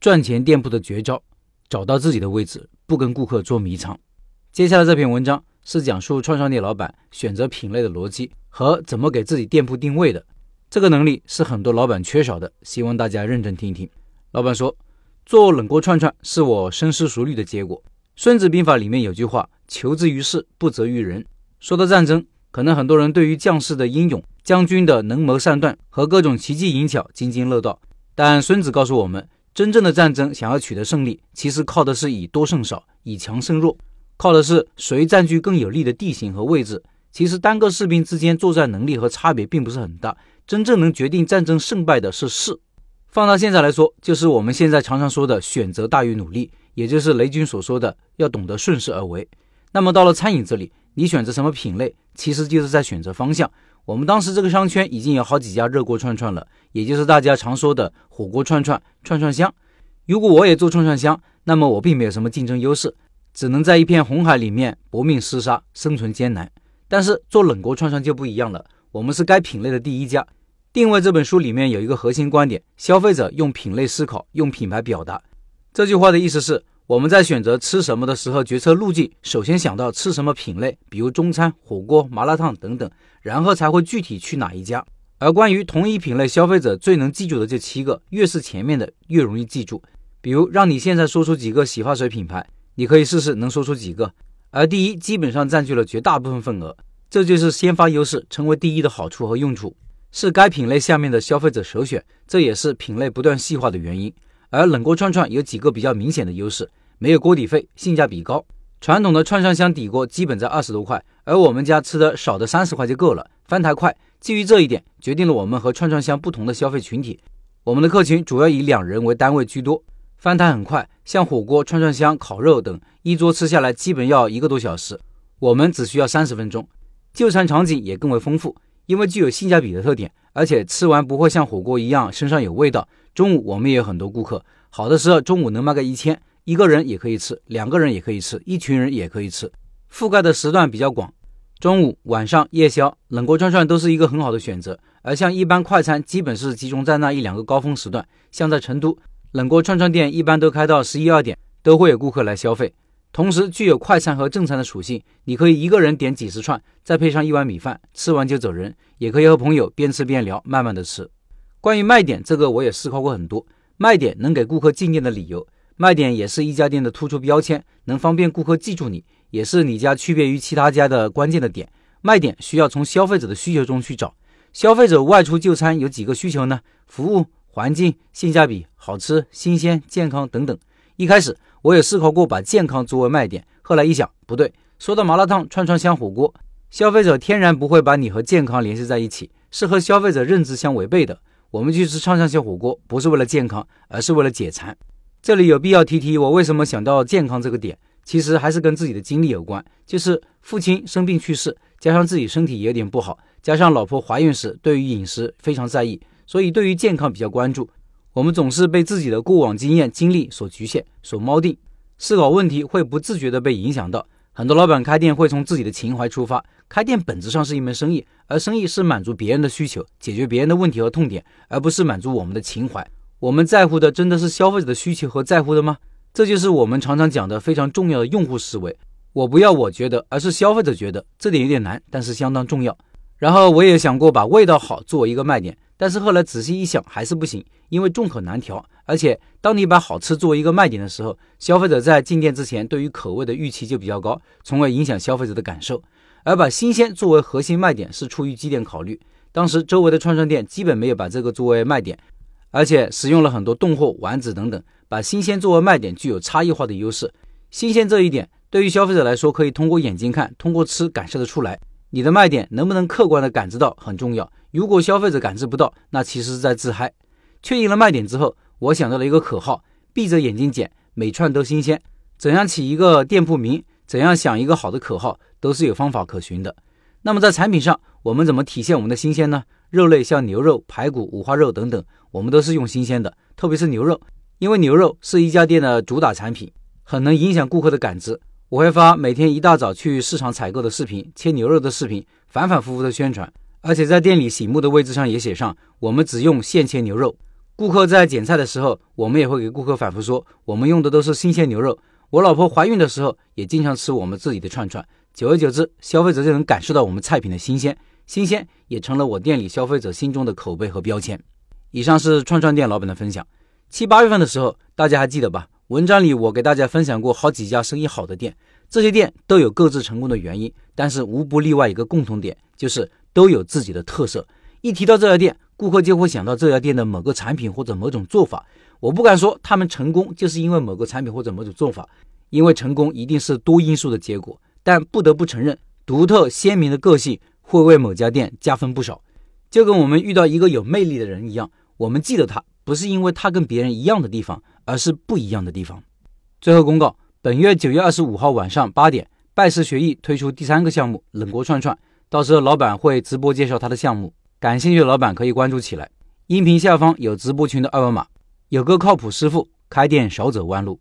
赚钱店铺的绝招，找到自己的位置，不跟顾客捉迷藏。接下来这篇文章是讲述串串店老板选择品类的逻辑和怎么给自己店铺定位的。这个能力是很多老板缺少的，希望大家认真听一听。老板说：“做冷锅串串是我深思熟虑的结果。”《孙子兵法》里面有句话：“求之于事，不责于人。”说到战争，可能很多人对于将士的英勇、将军的能谋善断和各种奇技淫巧津津乐道，但孙子告诉我们，真正的战争想要取得胜利，其实靠的是以多胜少，以强胜弱。靠的是谁占据更有利的地形和位置。其实单个士兵之间作战能力和差别并不是很大，真正能决定战争胜败的是势。放到现在来说，就是我们现在常常说的选择大于努力，也就是雷军所说的要懂得顺势而为。那么到了餐饮这里，你选择什么品类，其实就是在选择方向。我们当时这个商圈已经有好几家热锅串串了，也就是大家常说的火锅串串、串串香。如果我也做串串香，那么我并没有什么竞争优势。只能在一片红海里面搏命厮杀，生存艰难。但是做冷锅串串就不一样了，我们是该品类的第一家。定位这本书里面有一个核心观点：消费者用品类思考，用品牌表达。这句话的意思是，我们在选择吃什么的时候，决策路径首先想到吃什么品类，比如中餐、火锅、麻辣烫等等，然后才会具体去哪一家。而关于同一品类，消费者最能记住的这七个，越是前面的越容易记住。比如让你现在说出几个洗发水品牌。你可以试试能说出几个，而第一基本上占据了绝大部分份额，这就是先发优势，成为第一的好处和用处，是该品类下面的消费者首选，这也是品类不断细化的原因。而冷锅串串有几个比较明显的优势：没有锅底费，性价比高。传统的串串香底锅基本在二十多块，而我们家吃的少的三十块就够了，翻台快。基于这一点，决定了我们和串串香不同的消费群体，我们的客群主要以两人为单位居多。翻台很快，像火锅、串串香、烤肉等，一桌吃下来基本要一个多小时，我们只需要三十分钟。就餐场景也更为丰富，因为具有性价比的特点，而且吃完不会像火锅一样身上有味道。中午我们也有很多顾客，好的时候中午能卖个一千，一个人也可以吃，两个人也可以吃，一群人也可以吃，覆盖的时段比较广。中午、晚上、夜宵，冷锅串串都是一个很好的选择。而像一般快餐，基本是集中在那一两个高峰时段，像在成都。冷锅串串店一般都开到十一二点，都会有顾客来消费。同时具有快餐和正餐的属性，你可以一个人点几十串，再配上一碗米饭，吃完就走人；也可以和朋友边吃边聊，慢慢的吃。关于卖点，这个我也思考过很多。卖点能给顾客进店的理由，卖点也是一家店的突出标签，能方便顾客记住你，也是你家区别于其他家的关键的点。卖点需要从消费者的需求中去找。消费者外出就餐有几个需求呢？服务。环境、性价比、好吃、新鲜、健康等等。一开始我也思考过把健康作为卖点，后来一想不对。说到麻辣烫、串串香、火锅，消费者天然不会把你和健康联系在一起，是和消费者认知相违背的。我们去吃串串香火锅，不是为了健康，而是为了解馋。这里有必要提提我为什么想到健康这个点，其实还是跟自己的经历有关。就是父亲生病去世，加上自己身体有点不好，加上老婆怀孕时对于饮食非常在意。所以，对于健康比较关注，我们总是被自己的过往经验、经历所局限、所锚定，思考问题会不自觉地被影响到。很多老板开店会从自己的情怀出发，开店本质上是一门生意，而生意是满足别人的需求，解决别人的问题和痛点，而不是满足我们的情怀。我们在乎的真的是消费者的需求和在乎的吗？这就是我们常常讲的非常重要的用户思维。我不要我觉得，而是消费者觉得，这点有点难，但是相当重要。然后我也想过把味道好作为一个卖点。但是后来仔细一想，还是不行，因为众口难调。而且，当你把好吃作为一个卖点的时候，消费者在进店之前对于口味的预期就比较高，从而影响消费者的感受。而把新鲜作为核心卖点，是出于几点考虑。当时周围的串串店基本没有把这个作为卖点，而且使用了很多冻货、丸子等等，把新鲜作为卖点具有差异化的优势。新鲜这一点对于消费者来说，可以通过眼睛看，通过吃感受得出来。你的卖点能不能客观地感知到很重要。如果消费者感知不到，那其实是在自嗨。确定了卖点之后，我想到了一个口号：闭着眼睛捡，每串都新鲜。怎样起一个店铺名，怎样想一个好的口号，都是有方法可循的。那么在产品上，我们怎么体现我们的新鲜呢？肉类像牛肉、排骨、五花肉等等，我们都是用新鲜的，特别是牛肉，因为牛肉是一家店的主打产品，很能影响顾客的感知。我会发每天一大早去市场采购的视频，切牛肉的视频，反反复复的宣传。而且在店里醒目的位置上也写上：我们只用现切牛肉。顾客在点菜的时候，我们也会给顾客反复说，我们用的都是新鲜牛肉。我老婆怀孕的时候也经常吃我们自己的串串。久而久之，消费者就能感受到我们菜品的新鲜，新鲜也成了我店里消费者心中的口碑和标签。以上是串串店老板的分享。七八月份的时候，大家还记得吧？文章里我给大家分享过好几家生意好的店，这些店都有各自成功的原因，但是无不例外一个共同点，就是都有自己的特色。一提到这家店，顾客就会想到这家店的某个产品或者某种做法。我不敢说他们成功就是因为某个产品或者某种做法，因为成功一定是多因素的结果。但不得不承认，独特鲜明的个性会为某家店加分不少。就跟我们遇到一个有魅力的人一样，我们记得他不是因为他跟别人一样的地方，而是不一样的地方。最后公告：本月九月二十五号晚上八点，拜师学艺推出第三个项目——冷锅串串。到时候老板会直播介绍他的项目。感兴趣的老板可以关注起来，音频下方有直播群的二维码。有个靠谱师傅，开店少走弯路。